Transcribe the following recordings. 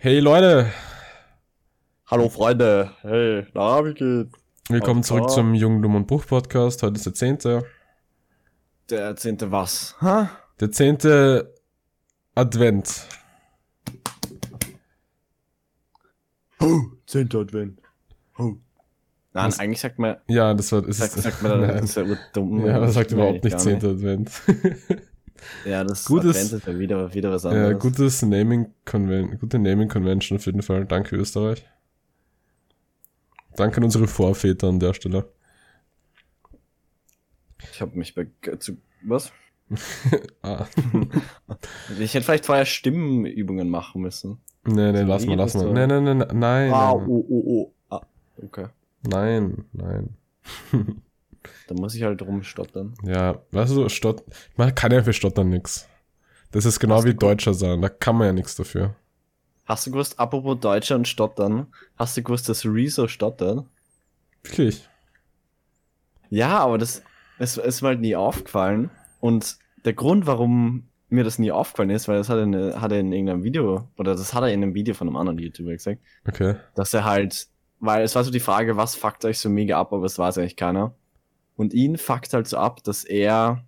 Hey Leute, Hallo Freunde, hey, na, wie geht's? willkommen zurück Tor. zum Jung, Dumm und Bruch Podcast. Heute ist der 10. Der zehnte was? Ha? Der 10. Advent. Oh, zehnter Advent. Oh. Nein, Was? eigentlich sagt man, Ja, das war, es sagt, ist, sagt man, das ist ja urdumm. ja, man sagt überhaupt nicht gar 10. Advent. Ja, das Gutes- ist ja wieder, wieder was ja, anderes. gutes Naming Conven gute Naming Convention auf jeden Fall. Danke Österreich. Danke an unsere Vorväter an der Stelle. Ich habe mich bei, zu, was? Ah. Ich hätte vielleicht vorher Stimmenübungen machen müssen. Nee, nee, So lass mal, lass mal. Nee, nee, nee, nee, nein. Ah, nein, oh, oh, oh. Ah, okay. nein, nein. Da muss ich halt rumstottern. Ja, weißt du, Stott man kann ja für Stottern nix. Das ist genau Hast wie Deutscher sein, da kann man ja nichts dafür. Hast du gewusst, apropos Deutscher und Stottern, hast du gewusst, dass Rezo stottert? Wirklich. Ja, aber das es ist mir halt nie aufgefallen. Und der Grund, warum mir das nie aufgefallen ist, weil das hat er, in- hat er in irgendeinem Video, oder das hat er in einem Video von einem anderen YouTuber gesagt, Okay. dass er halt, weil es war so die Frage, was fuckt euch so mega ab, aber es weiß eigentlich keiner. Und ihn fuckt halt so ab, dass er,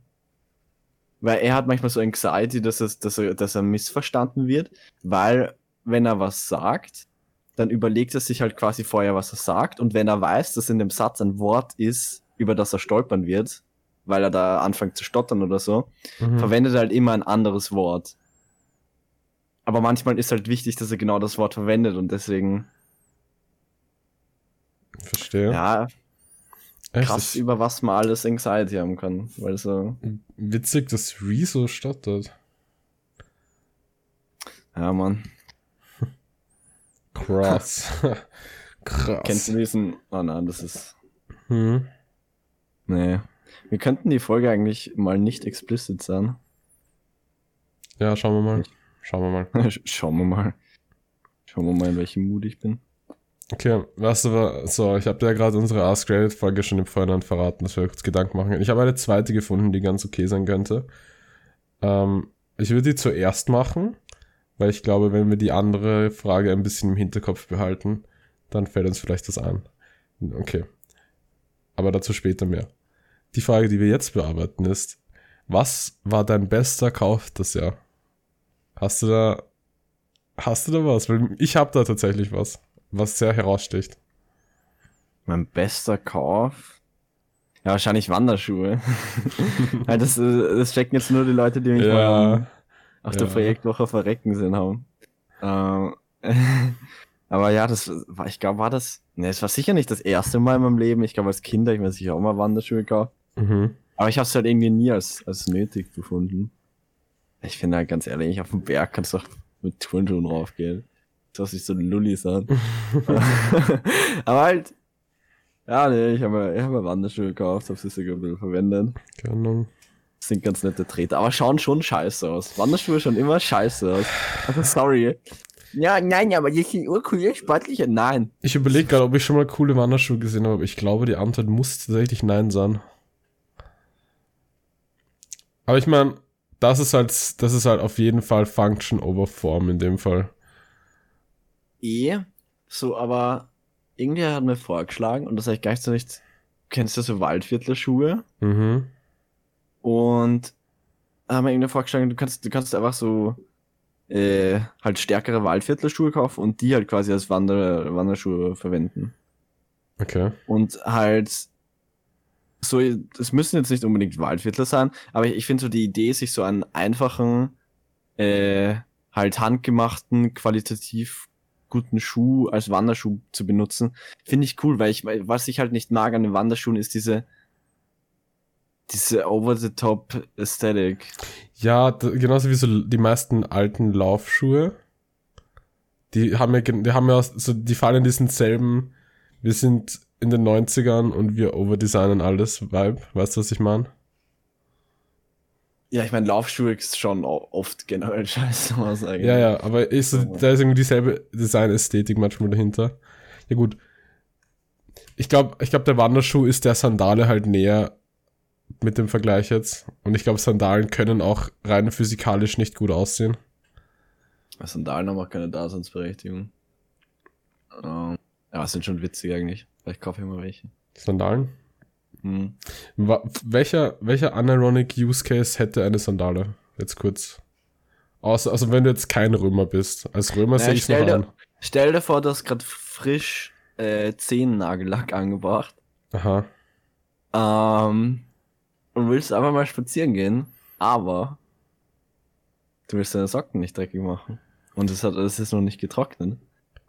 weil er hat manchmal so Anxiety, dass, es, dass, er, dass er missverstanden wird, weil wenn er was sagt, dann überlegt er sich halt quasi vorher, was er sagt. Und wenn er weiß, dass in dem Satz ein Wort ist, über das er stolpern wird, weil er da anfängt zu stottern oder so, Mhm. verwendet er halt immer ein anderes Wort. Aber manchmal ist halt wichtig, dass er genau das Wort verwendet und deswegen, Verstehe. ja, krass, über was man alles Anxiety haben kann. Weil so, witzig, dass Rezo stottert. ja, man. Krass. Krass. Kennst du diesen? Oh nein, das ist. Hm. Nee. Wir könnten die Folge eigentlich mal nicht explicit sein. Ja, schauen wir mal. Schauen wir mal. Sch- Schauen wir mal. Schauen wir mal, in welchem Mut ich bin. Okay, weißt du, so, ich habe ja gerade unsere Ask Reddit Folge schon im Vorhinein verraten, dass wir kurz Gedanken machen. können. Ich habe eine zweite gefunden, die ganz okay sein könnte. Ähm, ich würde die zuerst machen, weil ich glaube, wenn wir die andere Frage ein bisschen im Hinterkopf behalten, dann fällt uns vielleicht das ein. Okay. Aber dazu später mehr. Die Frage, die wir jetzt bearbeiten, ist, was war dein bester Kauf das Jahr? Hast du da, hast du da was? Weil ich habe da tatsächlich was was sehr heraussticht. Mein bester Kauf? Ja, wahrscheinlich Wanderschuhe. Das, das checken jetzt nur die Leute, die mich mal Ja, auf der ja. Projektwoche verrecken sehen haben. Ähm, aber ja, das war, ich glaube, war das, ne, es war sicher nicht das erste Mal in meinem Leben. Ich glaube, als Kind habe ich mir sicher auch mal Wanderschuhe gekauft. mhm. Aber ich habe es halt irgendwie nie als, als nötig befunden. Ich finde halt ganz ehrlich, auf dem Berg kannst du auch mit Turnschuhen raufgehen. Das ist so Lullis an. aber halt, ja, nee, ich habe mir, ich hab mir Wanderschuhe gekauft, habe sie sogar ein bisschen verwendet. keine Ahnung. Sind ganz nette Treter, aber schauen schon scheiße aus. Wanderschuhe schauen immer scheiße aus. Also sorry. Ja, nein, aber die sind urcool, sportliche. Nein. Ich überlege gerade, ob ich schon mal coole Wanderschuhe gesehen habe, aber ich glaube, die Antwort muss tatsächlich Nein sein. Aber ich meine, das ist halt, das ist halt auf jeden Fall Function over Form in dem Fall. Eh, so, aber irgendwie hat mir vorgeschlagen, und das habe ich gar nicht so nicht, kennst du so Waldviertler-Schuhe? Mhm. Und haben mir irgendwie vorgeschlagen, du kannst, du kannst einfach so äh, halt stärkere Waldviertler-Schuhe kaufen und die halt quasi als Wander Wanderschuhe verwenden. Okay. Und halt so, es müssen jetzt nicht unbedingt Waldviertler sein, aber ich, ich finde so die Idee, sich so einen einfachen, äh, halt handgemachten, qualitativ guten Schuh als Wanderschuh zu benutzen, finde ich cool, weil ich, was ich halt nicht mag an den Wanderschuhen ist diese, diese over-the-top Aesthetic. Ja, genauso wie so die meisten alten Laufschuhe. Die haben ja, die haben ja so, die fallen in diesen selben, wir sind in den 90ern und wir overdesignen alles Vibe. Weißt du, was ich meine? Ja, ich meine, Laufschuhe ist schon oft generell scheiße aus eigentlich. Ja, ja, aber ist, da ist irgendwie dieselbe Design-Ästhetik manchmal dahinter. Ja gut. Ich glaube, ich glaube, der Wanderschuh ist der Sandale halt näher mit dem Vergleich jetzt. Und ich glaube, Sandalen können auch rein physikalisch nicht gut aussehen. Sandalen haben auch keine Daseinsberechtigung. Ähm, ja, sind schon witzig eigentlich. Vielleicht kaufe ich mal welche. Sandalen? Hm. Wa welcher, welcher unironic Use Case hätte eine Sandale? Jetzt kurz. Außer, also wenn du jetzt kein Römer bist. Als Römer Ja, sehe ich noch dir- an. Stell dir vor, du hast gerade frisch äh, Zehennagellack angebracht Aha. ähm, und willst einfach mal spazieren gehen, aber du willst deine Socken nicht dreckig machen. Und es, hat, es ist noch nicht getrocknet.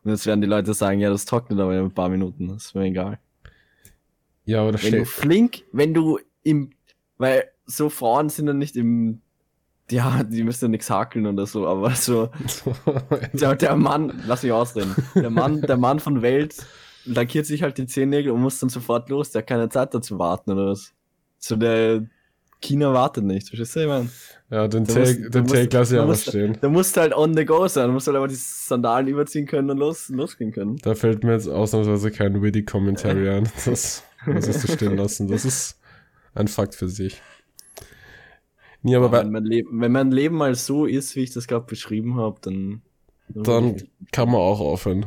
Und jetzt werden die Leute sagen, ja, das trocknet aber in ein paar Minuten. Das ist mir egal. Ja, aber da Wenn du steht. flink, wenn du im, weil so Frauen sind ja nicht im, ja, die müssen ja nichts hakeln oder so, aber so, der, der Mann, lass mich ausreden, der Mann, der Mann von Welt lackiert sich halt die Zehennägel und muss dann sofort los, der hat keine Zeit dazu warten oder was. So der China wartet nicht, verstehst du, ich mein? ja, den Du musst- du musst- Take lasse ich du aber musst- stehen. Der muss halt on the go sein, du musst halt aber die Sandalen überziehen können und los, losgehen können. Da fällt mir jetzt ausnahmsweise kein witty Commentary ein. Das muss ich so stehen lassen. Das ist ein Fakt für sich. Nee, aber Aber wenn, mein Leben, wenn mein Leben mal so ist, wie ich das gerade beschrieben habe, dann. dann kann man auch aufhören.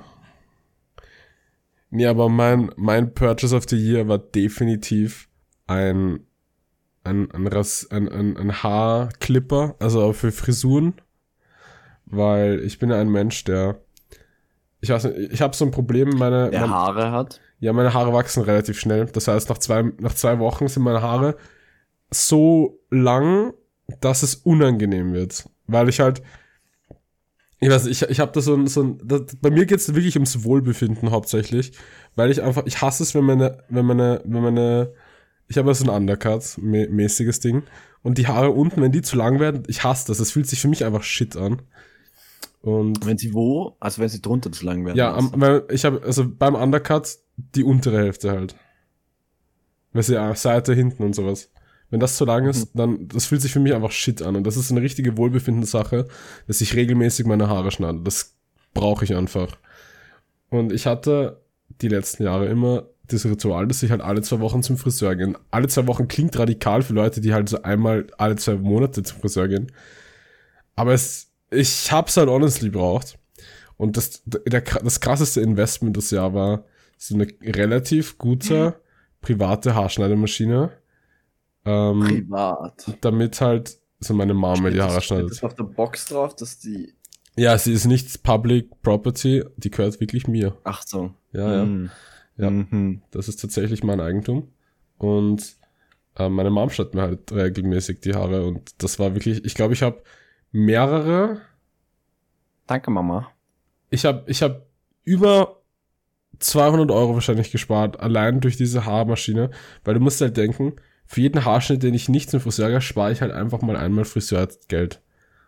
Nee, aber mein, mein Purchase of the Year war definitiv ein, ein, ein, ein, ein, ein Haarclipper, also auch für Frisuren. Weil ich bin ja ein Mensch, der. Ich weiß nicht, ich habe so ein Problem, meine. der mein, Haare hat. Ja, meine Haare wachsen relativ schnell. Das heißt, nach zwei, nach zwei Wochen sind meine Haare so lang, dass es unangenehm wird. Weil ich halt, ich weiß nicht, ich, ich habe da so ein, so ein das, bei mir geht's wirklich ums Wohlbefinden hauptsächlich, weil ich einfach, ich hasse es, wenn meine, wenn meine, wenn meine, ich habe ja so ein Undercut-mäßiges Ding und die Haare unten, wenn die zu lang werden, ich hasse das. Es fühlt sich für mich einfach shit an. Und Wenn sie wo? Also wenn sie drunter zu lang werden. ja, am, weil ich habe, also beim Undercut die untere Hälfte halt. Weil sie ja Seite, hinten und sowas. Wenn das zu lang ist, dann, das fühlt sich für mich einfach shit an. Und das ist eine richtige Wohlbefindenssache, dass ich regelmäßig meine Haare schneide. Das brauche ich einfach. Und ich hatte die letzten Jahre immer das Ritual, dass ich halt alle zwei Wochen zum Friseur gehe. Alle zwei Wochen klingt radikal für Leute, die halt so einmal alle zwei Monate zum Friseur gehen. Aber es, ich hab's halt honestly braucht. Und das, der, das krasseste Investment des Jahr war so eine relativ gute private Haarschneidemaschine. Ähm, Privat. damit halt so meine Mama die Haare schneidet. das auf der Box drauf, dass die. Ja, sie ist nicht Public Property, die gehört wirklich mir. Ach so. Ja, ja. Mhm. Ja. Mhm. Das ist tatsächlich mein Eigentum. Und äh, meine Mom schneidet mir halt regelmäßig die Haare. Und das war wirklich, ich glaube, ich habe mehrere Danke, Mama. ich habe ich hab über 200 Euro wahrscheinlich gespart, allein durch diese Haarmaschine, weil du musst halt denken, für jeden Haarschnitt, den ich nicht zum Friseur gehe, spare ich halt einfach mal einmal Friseurgeld.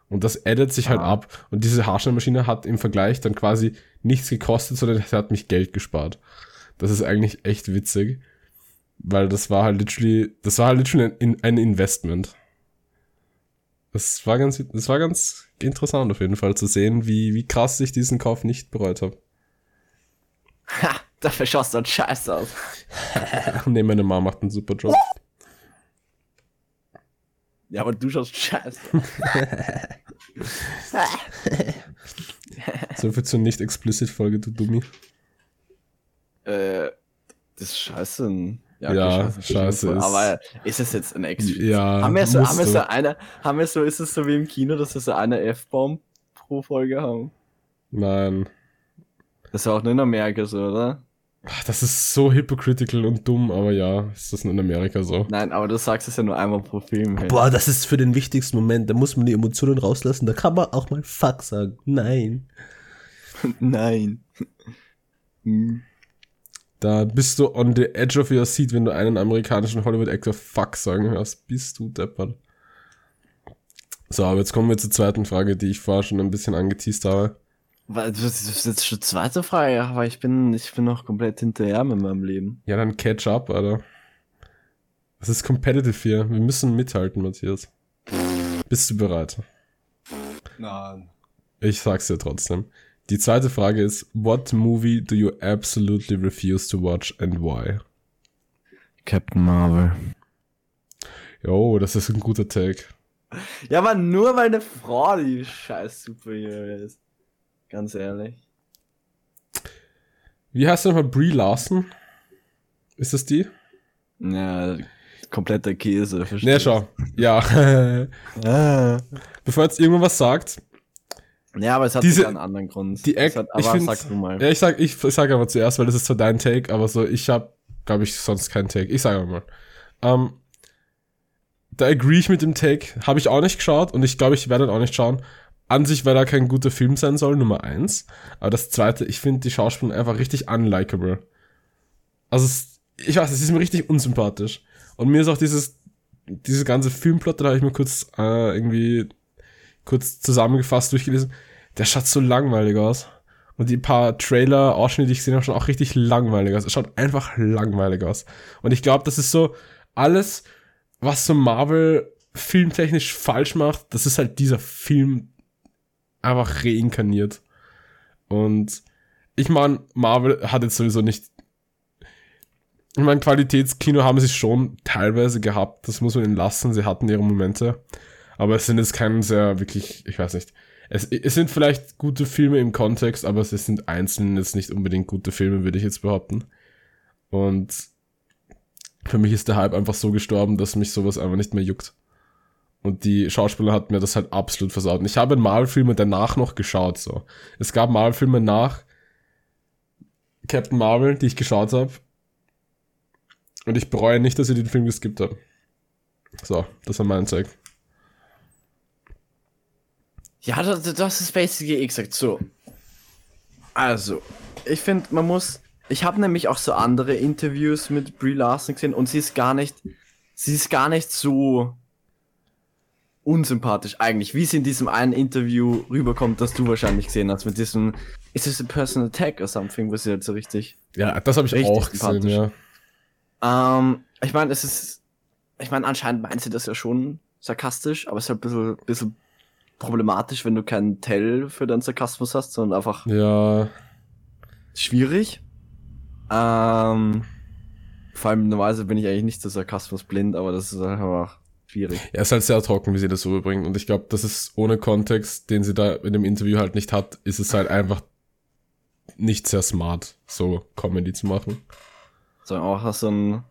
Und das addet sich halt Ah. ab. Und diese Haarschneidmaschine hat im Vergleich dann quasi nichts gekostet, sondern sie hat mich Geld gespart. Das ist eigentlich echt witzig, weil das war halt literally, das war halt literally ein, ein Investment. Das war ganz, das war ganz interessant auf jeden Fall zu sehen, wie, wie krass ich diesen Kauf nicht bereut habe. Ha, dafür schaust du halt scheiße aus. nee, meine Mama macht einen super Job. Ja, aber du schaust scheiße. So viel zur nicht explicit Folge, du Dummi. Äh, das ist scheiße. Ja, ist scheiße schlimm. ist- Aber ist es jetzt ein Ex? Ja, haben wir so, haben wir so eine, haben wir so, ist es so wie im Kino, dass wir so eine F-Bomb pro Folge haben? Nein. Das ist auch nur in Amerika so, oder? Ach, Das ist so hypocritical und dumm, aber ja, ist das in Amerika so. Nein, aber du sagst es ja nur einmal pro Film. Hey. Boah, das ist für den wichtigsten Moment. Da muss man die Emotionen rauslassen. Da kann man auch mal Fuck sagen. Nein. Nein. Hm. Da bist du on the edge of your seat, wenn du einen amerikanischen Hollywood-Actor Fuck sagen hörst. Bist du deppert. So, aber jetzt kommen wir zur zweiten Frage, die ich vorher schon ein bisschen angeteased habe. Was- Das ist jetzt schon die zweite Frage, aber ich bin, ich bin noch komplett hinterher mit meinem Leben. Ja, dann catch up, Alter. Das ist competitive hier. Wir müssen mithalten, Matthias. Bist du bereit? Nein. Ich sag's dir trotzdem. Die zweite Frage ist, what movie do you absolutely refuse to watch and why? Captain Marvel. Jo, das ist ein guter Take. Ja, aber nur weil eine Frau die scheiß Superhero ist. Ganz ehrlich. Wie heißt nochmal Brie Larson? Ist das die? Ja, kompletter Käse. Ne, verstehst schau. Ja. Ah. Bevor jetzt irgendwann was sagt, Ja, aber es hat Diese- einen anderen Grund. die Act, hat, ich aber find's- sag du mal. Ja, ich sag, ich sag aber zuerst, weil das ist zwar dein Take, aber so, ich hab, glaube ich, sonst keinen Take. Ich sage mal. Ähm, da agree ich mit dem Take. Habe ich auch nicht geschaut und ich glaube, ich werde auch nicht schauen. An sich, weil er kein guter Film sein soll, Nummer eins. Aber das zweite, ich finde die Schauspieler einfach richtig unlikable. Also, es, ich weiß, es ist mir richtig unsympathisch. Und mir ist auch dieses, diese ganze Filmplot, da habe ich mir kurz äh, irgendwie kurz zusammengefasst durchgelesen. Der schaut so langweilig aus. Und die paar Trailer-Ausschnitte, die ich gesehen habe, schauen auch richtig langweilig aus. Es schaut einfach langweilig aus. Und ich glaube, das ist so alles, was so Marvel filmtechnisch falsch macht, das ist halt dieser Film einfach reinkarniert. Und ich meine, Marvel hat jetzt sowieso nicht. Ich meine, Qualitätskino haben sie schon teilweise gehabt, das muss man ihnen lassen, sie hatten ihre Momente. Aber es sind jetzt kein sehr wirklich, ich weiß nicht. Es, es sind vielleicht gute Filme im Kontext, aber es sind einzeln jetzt nicht unbedingt gute Filme, würde ich jetzt behaupten. Und für mich ist der Hype einfach so gestorben, dass mich sowas einfach nicht mehr juckt. Und die Schauspieler hat mir das halt absolut versaut. Und ich habe Marvel-Filme danach noch geschaut, so. Es gab Marvel-Filme nach Captain Marvel, die ich geschaut habe. Und ich bereue nicht, dass ich den Film geskippt habe. So, das war mein Zeug. Ja, das, das ist basically gesagt so. Also, ich finde, man muss. Ich habe nämlich auch so andere Interviews mit Brie Larson gesehen und sie ist gar nicht. Sie ist gar nicht so unsympathisch eigentlich, wie sie in diesem einen Interview rüberkommt, das du wahrscheinlich gesehen hast, mit diesem Is this a personal attack or something, wo sie halt so richtig. Ja, das habe ich auch gesehen, ja. Ähm, ich meine, es ist. Ich meine, anscheinend meint sie das ja schon sarkastisch, aber es ist halt ein bisschen, bisschen problematisch, wenn du keinen Tell für deinen Sarkasmus hast, sondern einfach Ja, schwierig. Ähm, vor allem normalerweise bin ich eigentlich nicht so Sarkasmus blind, aber das ist einfach schwierig. er ist halt sehr trocken, wie sie das rüberbringt. Und ich glaube, das ist ohne Kontext, den sie da in dem Interview halt nicht hat, ist es halt einfach nicht sehr smart, so Comedy zu machen. So auch so ein,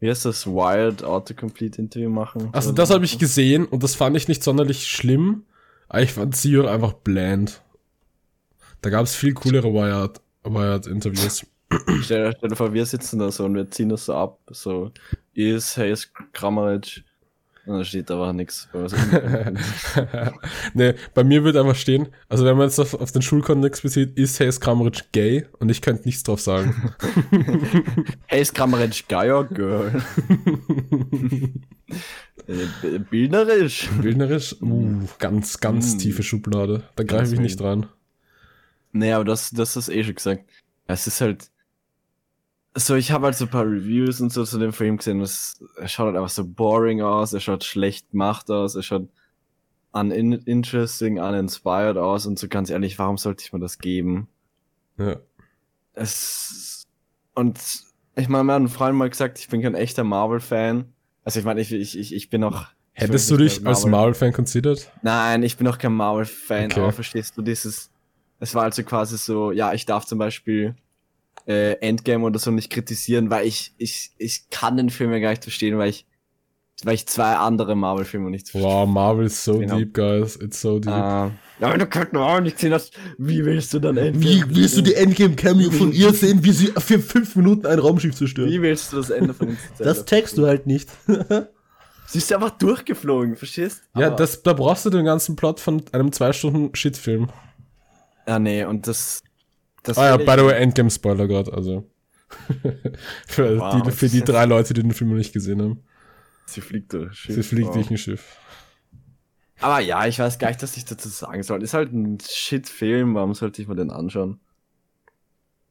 wie heißt das, Wild Autocomplete Interview machen. Also So- das habe ich gesehen und das fand ich nicht sonderlich schlimm, ich fand sie einfach bland. Da gab es viel coolere Wired, Wired. Stell, dir vor, wir sitzen da so und wir ziehen das so ab, so, is Hayes Kramaric. Da steht aber nichts. nee, bei mir wird einfach stehen, also wenn man jetzt auf, auf den Schulkontext bezieht, ist Hayes Kramaric gay und ich könnte nichts drauf sagen. Hayes Kramaric Geier Girl. Äh, Bildnerisch. Bildnerisch, uh, ganz, ganz Mm. tiefe Schublade. Da greife ich nicht dran. Nee, aber das, das ist eh schon gesagt. Es ist halt. So, ich habe halt so ein paar Reviews und so zu dem Film gesehen. Das, er schaut halt einfach so boring aus, er schaut schlecht gemacht aus, er schaut uninteresting, uninspired aus und so ganz ehrlich, warum sollte ich mir das geben? Ja. Es. Und ich meine, mir hat ein Freund mal gesagt, ich bin kein echter Marvel-Fan. Also ich meine, ich, ich, ich, ich bin auch. Hättest du dich mehr als Marvel-Fan considered? Nein, ich bin auch kein Marvel-Fan, Okay. aber verstehst du dieses? Es war also quasi so, ja, ich darf zum Beispiel äh, Endgame oder so nicht kritisieren, weil ich, ich, ich kann den Film ja gar nicht verstehen, weil ich, weil ich zwei andere Marvel-Filme nicht verstehe. Wow, Marvel is so Genau. deep, guys. It's so deep. Äh, ja, wenn du Captain Marvel nicht gesehen hast, wie willst du dann Endgame? Wie willst du die Endgame-Cameo von ihr sehen, wie sie für fünf Minuten ein Raumschiff zerstört? Wie willst du das Ende von uns Das checkst du halt nicht. Sie ist einfach durchgeflogen, verstehst? ja, Aber- das, da brauchst du den ganzen Plot von einem zwei Stunden Shitfilm. Ja, nee, und das. Das Ah ja, by the way, Endgame Spoiler gerade, also. für, Wow, die, für die drei Leute, die den Film noch nicht gesehen haben. Sie fliegt durch. Sie fliegt durch ein Schiff. Aber ja, ich weiß gar nicht, was ich dazu sagen soll. Ist halt ein Shit-Film, warum sollte ich mir den anschauen?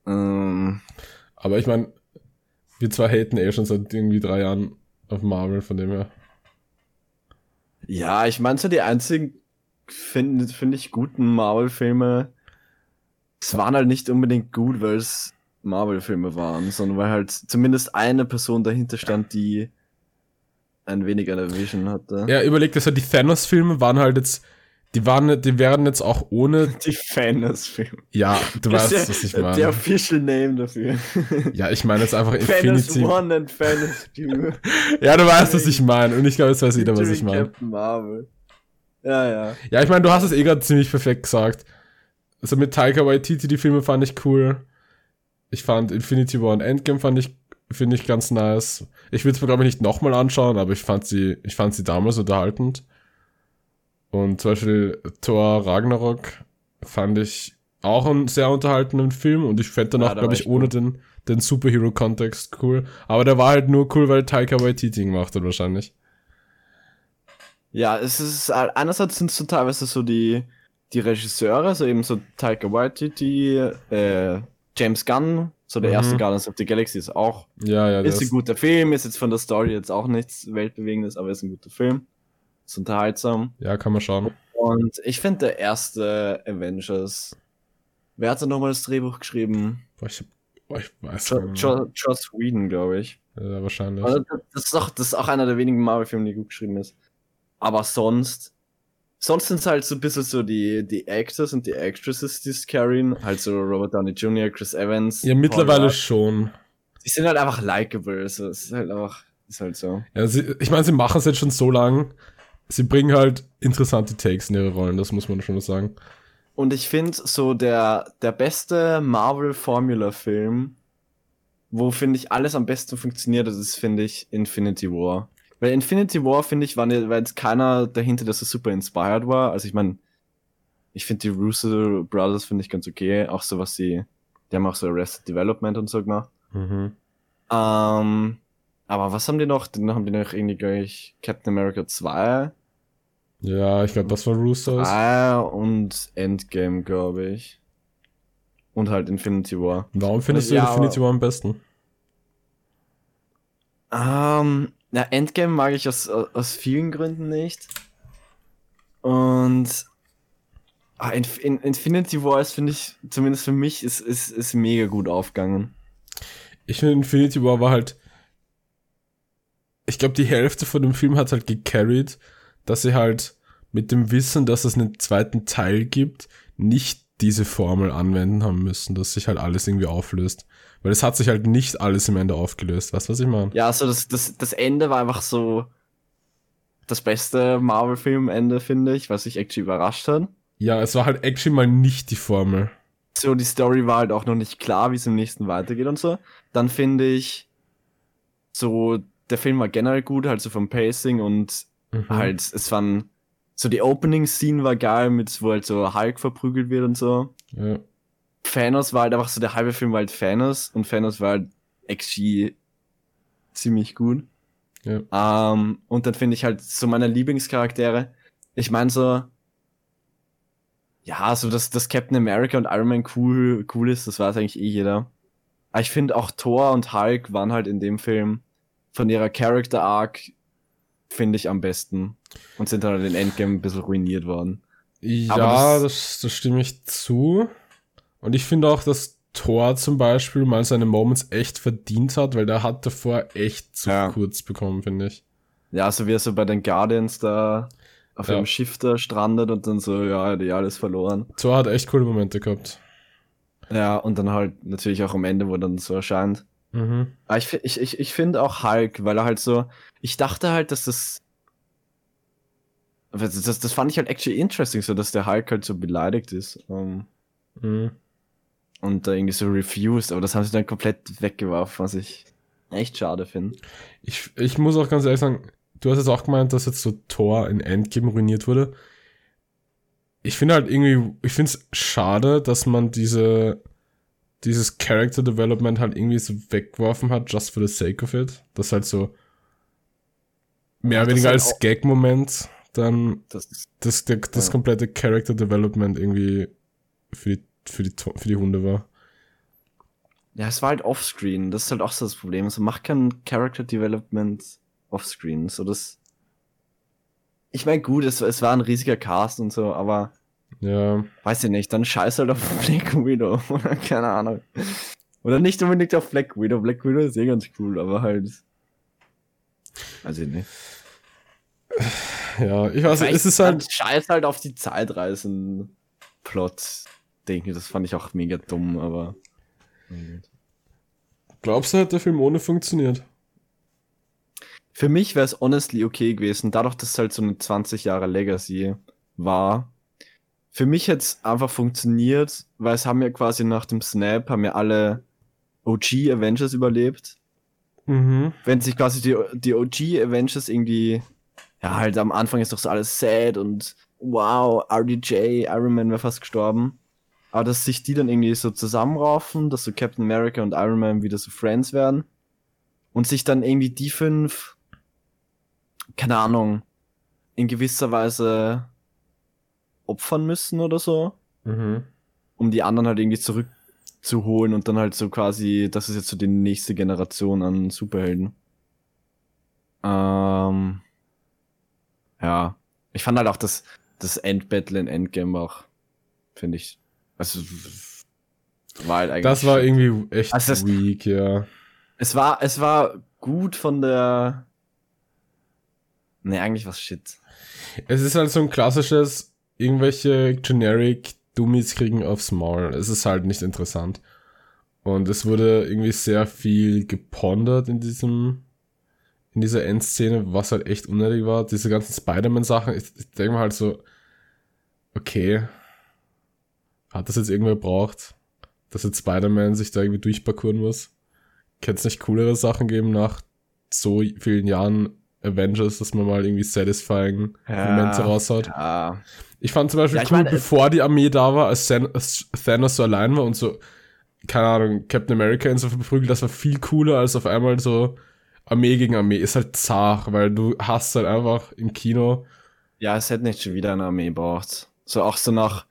Ähm, Aber ich meine, wir zwei haten eh schon seit irgendwie drei Jahren auf Marvel, von dem her. ja, ich meine, so die einzigen, finde find ich, guten Marvel-Filme, es waren halt nicht unbedingt gut, weil es Marvel-Filme waren, sondern weil halt zumindest eine Person dahinter stand, die ein wenig eine Vision hatte. Ja, überlegt, also die Thanos-Filme waren halt jetzt die waren, die wären jetzt auch ohne, Die Fairness-Film. ja, du Das weißt, ist was ich der, der meine. Official Name dafür. Ja, ich meine jetzt einfach Infinity. One and Fairness Two. Ja, du weißt, was ich meine. Und ich glaube, jetzt weiß jeder, was ich meine. Captain Marvel. Ja, ja. Ja, ich meine, du hast es eh gerade ziemlich perfekt gesagt. Also mit Taika Waititi, die Filme fand ich cool. Ich fand Infinity War und Endgame fand ich, finde ich ganz nice. Ich würde es mir, glaube ich, nicht nochmal anschauen, aber ich fand sie, ich fand sie damals unterhaltend. Und zum Beispiel Thor Ragnarok fand ich auch einen sehr unterhaltenden Film und ich fände dann Ja, glaube ich, ohne den, den Superhero-Kontext cool. Aber der war halt nur cool, weil Taika Waititi ihn gemacht hat, wahrscheinlich. Ja, es ist einerseits sind es so teilweise so die, die Regisseure, so eben so Taika Waititi, äh, James Gunn, so der Mhm. erste Guardians of the Galaxy ist auch, Ja, ja, ist ein guter Film, ist jetzt von der Story jetzt auch nichts Weltbewegendes, aber ist ein guter Film. Ist unterhaltsam. ja, kann man schauen. Und ich finde der erste Avengers, wer hat da nochmal das Drehbuch geschrieben? Boah, ich, boah, ich weiß nicht. jo Joss Whedon, glaube ich. Ja, wahrscheinlich. Also, das, ist auch, das ist auch einer der wenigen Marvel-Filme, die gut geschrieben ist. Aber sonst, sonst sind es halt so ein bisschen so die, die Actors und die Actresses, die es carryen. Halt so Robert Downey Jr., Chris Evans. Ja, Paul mittlerweile Rudd. schon. Die sind halt einfach likable. So, es ist halt einfach, ist halt so. Ja, sie, ich meine, sie machen es jetzt schon so lang. Sie bringen halt interessante Takes in ihre Rollen, das muss man schon mal sagen. Und ich finde so der, der beste Marvel-Formula-Film, wo finde ich alles am besten funktioniert, das ist, finde ich, Infinity War. Weil Infinity War, finde ich, war, ne, war jetzt keiner dahinter, dass er super inspired war. Also ich meine, ich finde die Russo Brothers finde ich ganz okay. Auch so was sie, die haben auch so Arrested Development und so gemacht. Mhm. Ähm, aber was haben die noch? Dann haben die noch irgendwie, glaube ich, Captain America 2, Ja, ich glaube, das war Russos. 3 und Endgame, glaube ich. Und halt Infinity War. Warum findest du Ja, Infinity War am besten? Ähm, na, Endgame mag ich aus, aus vielen Gründen nicht. Und ah, in, in, Infinity War ist, finde ich, zumindest für mich, ist, ist, ist mega gut aufgegangen. Ich finde, Infinity War war halt. Ich glaube, die Hälfte von dem Film hat halt gecarried, dass sie halt mit dem Wissen, dass es einen zweiten Teil gibt, nicht diese Formel anwenden haben müssen, dass sich halt alles irgendwie auflöst. Weil es hat sich halt nicht alles im Ende aufgelöst. Weißt du, was ich meine? Ja, also das, das, das Ende war einfach so das beste Marvel-Film-Ende, finde ich, was sich actually überrascht hat. Ja, es war halt actually mal nicht die Formel. So, die Story war halt auch noch nicht klar, wie es im nächsten weitergeht und so. Dann finde ich, so, der Film war generell gut, halt so vom Pacing und Mhm. halt, es waren, so die Opening-Scene war geil, mit, wo halt so Hulk verprügelt wird und so. Ja. Thanos war halt einfach so, der halbe Film war halt Thanos und Thanos war halt actually ziemlich gut. Ja. Ähm, und dann finde ich halt so meine Lieblingscharaktere. Ich meine so, ja, so dass, dass Captain America und Iron Man cool, cool ist, das weiß eigentlich eh jeder. Aber ich finde auch Thor und Hulk waren halt in dem Film von ihrer Character Arc, finde ich am besten. Und sind dann halt in Endgame ein bisschen ruiniert worden. Ja, Aber das, das stimme ich zu. Und ich finde auch, dass Thor zum Beispiel mal seine Moments echt verdient hat, weil der hat davor echt zu Ja. kurz bekommen, finde ich. Ja, so wie er so bei den Guardians da auf Ja. einem Schiff da strandet und dann so, ja, die alles verloren. Thor hat echt coole Momente gehabt. Ja, und dann halt natürlich auch am Ende, wo dann so erscheint. Mhm. Aber ich, ich, ich, ich finde auch Hulk, weil er halt so, ich dachte halt, dass das, das, das, das fand ich halt actually interesting, so dass der Hulk halt so beleidigt ist ähm, Mhm. und da irgendwie so refused, aber das haben sie dann komplett weggeworfen, was ich echt schade finde. Ich, ich muss auch ganz ehrlich sagen, du hast jetzt auch gemeint, dass jetzt so Thor in Endgame ruiniert wurde. Ich finde halt irgendwie, ich finde es schade, dass man diese, dieses Character Development halt irgendwie so weggeworfen hat, just for the sake of it. Das halt so mehr Ja, oder weniger halt als Gag-Moment dann Das das, der, das Ja. komplette Character Development irgendwie für die, für die, für die Hunde war. ja, es war halt offscreen, das ist halt auch so das Problem. Also mach kein Character Development offscreen, so das. Ich meine, gut, es, es war ein riesiger Cast und so, aber Ja, Weiß ich nicht, dann scheiß halt auf Black Widow oder keine Ahnung. Oder nicht unbedingt auf Black Widow. Black Widow ist eh ganz cool, aber halt. Weiß ich nicht. Ja, ich weiß, nicht, es ist halt. Scheiß halt auf die Zeitreisen-Plot-Ding. Das fand ich auch mega dumm, aber. Glaubst du, hat der Film ohne funktioniert? Für mich wäre es honestly okay gewesen, dadurch, dass es halt so eine 20 Jahre Legacy war. Für mich hätte es einfach funktioniert, weil es haben ja quasi nach dem Snap, haben ja alle OG Avengers überlebt. Mhm. Wenn sich quasi die, die OG Avengers irgendwie, ja, halt am Anfang ist doch so alles sad und wow, RDJ, Iron Man wäre fast gestorben. Aber dass sich die dann irgendwie so zusammenraufen, dass so Captain America und Iron Man wieder so Friends werden und sich dann irgendwie die fünf, keine Ahnung, in gewisser Weise opfern müssen oder so, Mhm. um die anderen halt irgendwie zurückzuholen und dann halt so quasi, das ist jetzt so die nächste Generation an Superhelden. Ähm, ja, ich fand halt auch das, das Endbattle in Endgame auch, finde ich, also war halt eigentlich. Das war irgendwie echt Also das- weak, ja. Es war, es war gut von der. Nee, eigentlich was shit. Es ist halt so ein klassisches, irgendwelche generic Dummies kriegen aufs Maul. Es ist halt nicht interessant. Und es wurde irgendwie sehr viel gepondert in diesem, in dieser Endszene, was halt echt unnötig war. Diese ganzen Spider-Man-Sachen, ich, ich denke mir halt so, okay, hat das jetzt irgendwer braucht, dass jetzt Spider-Man sich da irgendwie durchparkuren muss? Kann es nicht coolere Sachen geben nach so vielen Jahren Avengers, dass man mal irgendwie satisfying Momente raushaut? Ja. Ich fand zum Beispiel Ja, cool, meine, bevor die Armee da war, als, Than- als Thanos so allein war und so, keine Ahnung, Captain America ihn so verprügelt, das war viel cooler als auf einmal so Armee gegen Armee. Ist halt zart, weil du hast halt einfach im Kino, Ja, es hätte nicht schon wieder eine Armee braucht. So auch so nach,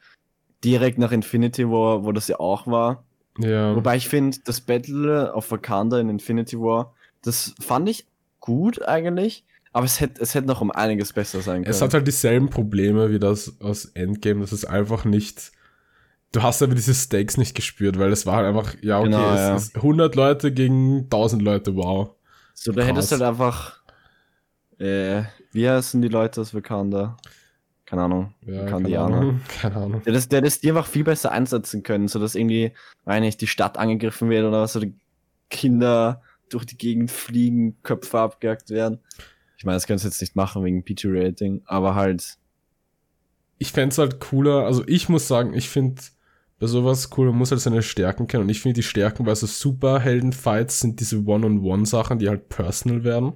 direkt nach Infinity War, wo das ja auch war. ja, Wobei ich finde, das Battle auf Wakanda in Infinity War, das fand ich gut eigentlich, aber es hätte, es hätte noch um einiges besser sein können. es hat halt dieselben Probleme wie das aus Endgame, das ist einfach nicht, du hast aber diese Stakes nicht gespürt, weil es war halt einfach, ja, okay, Genau, es ja. ist 100 Leute gegen 1000 Leute, wow. so, da hättest du krass. halt einfach, äh, wie heißen die Leute aus Wakanda? Keine Ahnung. Ja, keine Wakandianer. Ahnung, keine Ahnung. Der das, der das die einfach viel besser einsetzen können, so dass irgendwie, weiß nicht, die Stadt angegriffen wird oder was, oder Kinder durch die Gegend fliegen, Köpfe abgejagt werden. Ich meine, das können sie jetzt nicht machen wegen PG-Rating, aber halt, ich fänd's halt cooler, also ich muss sagen, ich find bei sowas cool, man muss halt seine Stärken kennen. Und ich finde die Stärken bei so Superhelden-Fights sind diese One-on-One-Sachen, die halt personal werden,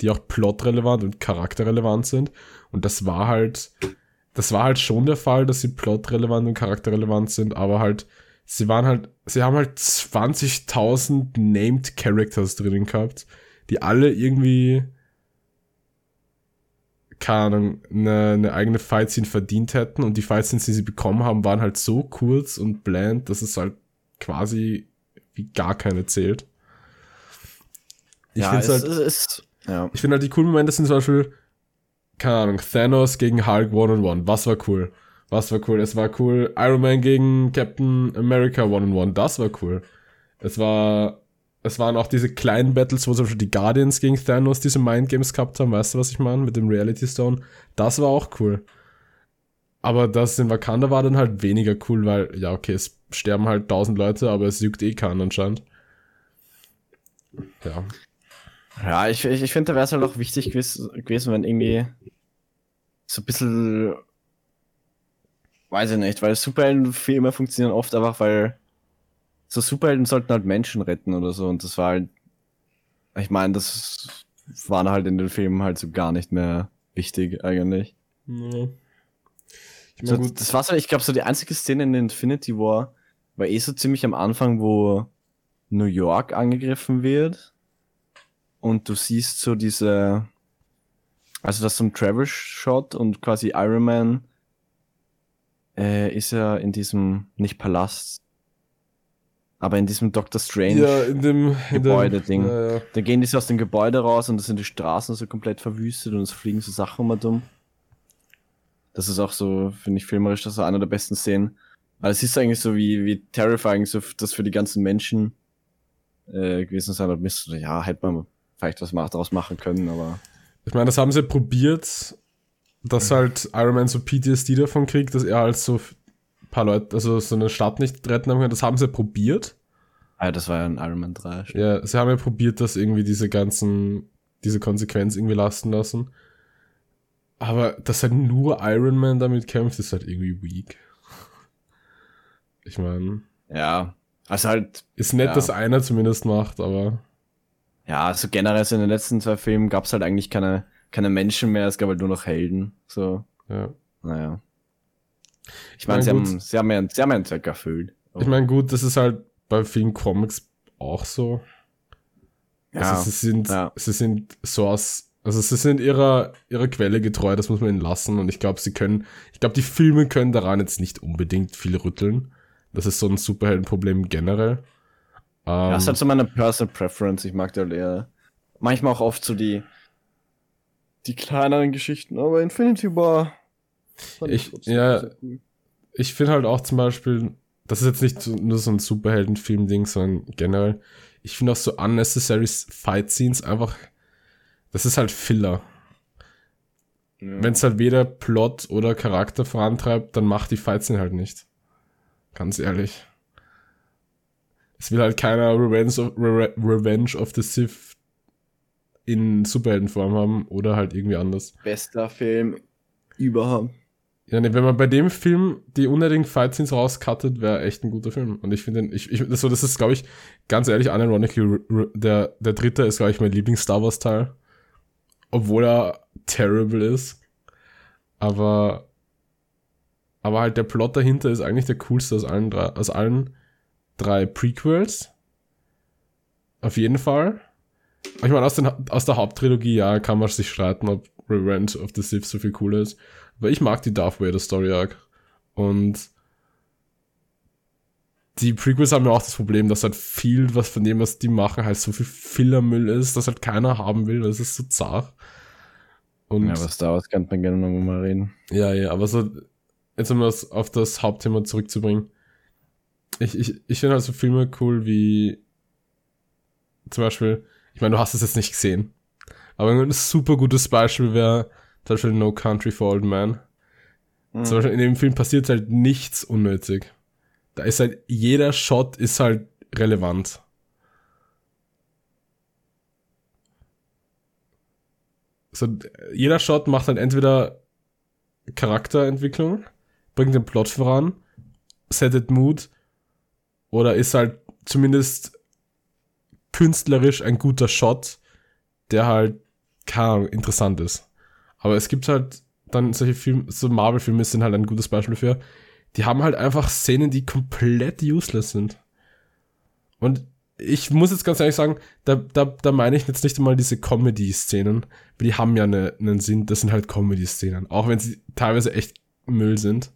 die auch plotrelevant und charakterrelevant sind. Und das war halt, das war halt schon der Fall, dass sie plotrelevant und charakterrelevant sind, aber halt, sie waren halt, sie haben halt 20.000 named Characters drin gehabt, die alle irgendwie keine Ahnung, eine, eine eigene Fight-Scene verdient hätten und die Fight-Scenes, die sie bekommen haben, waren halt so kurz und bland, dass es halt quasi wie gar keine zählt. Ich ja, finde es, halt, es ist, ja. ich finde halt die coolen Momente sind zum Beispiel, keine Ahnung, Thanos gegen Hulk One-on-One, was war cool? Was war cool? Es war cool, Iron Man gegen Captain America One-on-One, das war cool. Es war, es waren auch diese kleinen Battles, wo zum Beispiel die Guardians gegen Thanos diese Mindgames gehabt haben, weißt du, was ich meine? Mit dem Reality Stone. Das war auch cool. Aber das in Wakanda war dann halt weniger cool, weil, ja, okay, es sterben halt tausend Leute, aber es juckt eh keinen anscheinend. Ja. Ja, ich, ich, ich finde, da wäre es halt auch wichtig gewesen, gewesen, wenn irgendwie so ein bisschen, weiß ich nicht, weil Superheldenfilme funktionieren oft einfach, weil so Superhelden sollten halt Menschen retten oder so und das war halt, ich meine, das war halt in den Filmen halt so gar nicht mehr wichtig eigentlich. ja. Ich So, mein, gut, das war so, ich glaube, so die einzige Szene in Infinity War war eh so ziemlich am Anfang, wo New York angegriffen wird. Und du siehst so diese, also das ist so ein Travel-Shot und quasi Iron Man äh, ist ja in diesem, nicht Palast, aber in diesem Doctor Strange. ja, in dem in Gebäude-Ding. Ja, ja. Da gehen die so aus dem Gebäude raus und da sind die Straßen so komplett verwüstet und es fliegen so Sachen immer dumm. Das ist auch so, finde ich, filmerisch, das ist einer der besten Szenen. Aber es ist eigentlich so, wie, wie terrifying so das für die ganzen Menschen äh, gewesen sein hat. Ja, hätte man vielleicht was daraus machen können, aber Ich meine, das haben sie probiert dass halt Iron Man so PTSD davon kriegt, dass er halt so ein paar Leute, also so eine Stadt nicht retten kann. Das haben sie probiert. Ah, das war ja ein Iron Man 3. stimmt. Ja, sie haben ja probiert, dass irgendwie diese ganzen, diese Konsequenz irgendwie lasten lassen. Aber dass halt nur Iron Man damit kämpft, ist halt irgendwie weak. Ich meine, Ja. Also halt, ist nett, Ja. dass einer zumindest macht, aber ja, also generell so in den letzten zwei Filmen gab es halt eigentlich keine, keine Menschen mehr, es gab halt nur noch Helden. So, ja. naja. Ich mein, meine, sie, gut. haben, sie haben ja sie haben ja einen Zweck erfüllt. Ich meine, gut, das ist halt bei vielen Comics auch so. ja, Also sie sind, ja. sie sind so aus, also sie sind ihrer, ihrer Quelle getreu, das muss man ihnen lassen. Und ich glaube, sie können, ich glaube, die Filme können daran jetzt nicht unbedingt viel rütteln. Das ist so ein Superheldenproblem generell. Ähm, Ja, das ist halt so meine Personal Preference. Ich mag da halt eher manchmal auch oft so die, die kleineren Geschichten, aber Infinity War. Ich- trotzdem ja. cool. ich finde halt auch zum Beispiel, das ist jetzt nicht so, nur so ein Superheldenfilm-Ding, sondern generell, ich finde auch so unnecessary Fight-Scenes einfach, das ist halt Filler. Ja. Wenn es halt weder Plot oder Charakter vorantreibt, dann macht die Fight-Scene halt nicht. Ganz ehrlich. Es will halt keiner Revenge of, Re Revenge of the Sith in Superheldenform haben oder halt irgendwie anders. Bester Film überhaupt. Ja, ne, wenn man bei dem Film die unnötigen Fight-Scenes rauscuttet, wäre echt ein guter Film. Und ich finde, den- ich, ich, das, so, das ist, glaube ich, ganz ehrlich, unironically, der, der dritte ist, glaube ich, mein Lieblings-Star Wars-Teil. Obwohl er terrible ist. Aber, aber halt der Plot dahinter ist eigentlich der coolste aus allen drei, aus allen drei Prequels. Auf jeden Fall. Ich meine, aus, den, aus der Haupttrilogie, ja, kann man sich streiten, ob Revenge of the Sith so viel cooler ist. Aber ich mag die Darth Vader Story Arc. Und die Prequels haben ja auch das Problem, dass halt viel, was von dem, was die machen, halt so viel Fillermüll ist, dass halt keiner haben will. Das ist so zart. Und Ja, aber Star Wars könnte man gerne noch mal reden. ja, ja, aber so, jetzt um das auf das Hauptthema zurückzubringen. Ich, ich, ich finde halt so Filme cool wie zum Beispiel, ich meine, du hast es jetzt nicht gesehen, aber ein super gutes Beispiel wäre zum Beispiel No Country for Old Men. Mhm. Zum Beispiel in dem Film passiert halt nichts unnötig. Da ist halt, jeder Shot ist halt relevant. So, jeder Shot macht halt entweder Charakterentwicklung, bringt den Plot voran, settet Mood oder ist halt zumindest künstlerisch ein guter Shot, der halt, keine Ahnung, interessant ist. Aber es gibt halt dann solche Filme, so Marvel-Filme sind halt ein gutes Beispiel dafür. Die haben halt einfach Szenen, die komplett useless sind. Und ich muss jetzt ganz ehrlich sagen, da, da, da meine ich jetzt nicht einmal diese Comedy-Szenen, weil die haben ja eine, einen Sinn, das sind halt Comedy-Szenen, auch wenn sie teilweise echt Müll sind.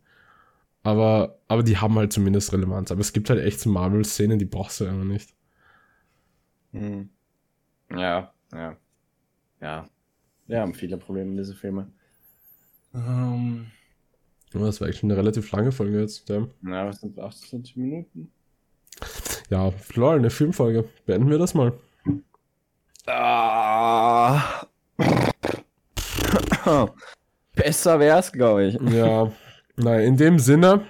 Aber, aber die haben halt zumindest Relevanz. Aber es gibt halt echt so Marvel-Szenen, die brauchst du einfach nicht. Mhm. Ja, ja. Ja. Wir haben viele Probleme, diese Filme. Ähm, Aber das war eigentlich schon eine relativ lange Folge jetzt. Ja, na, was sind 28 Minuten? ja lol, eine Filmfolge. Beenden wir das mal. Ah. Besser wär's, glaube ich. Ja, nein, in dem Sinne,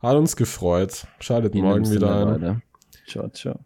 hat uns gefreut. Schaltet In morgen dem wieder Sinne, ein. Leute. Ciao, ciao.